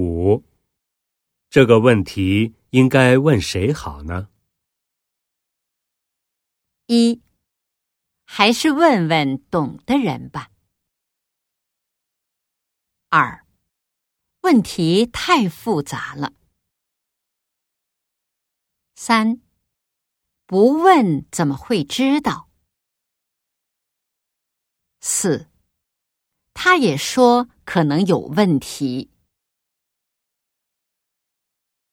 五。这个问题应该问谁好呢？一还是问问懂的人吧。二问题太复杂了。三不问怎么会知道？四他也说可能有问题。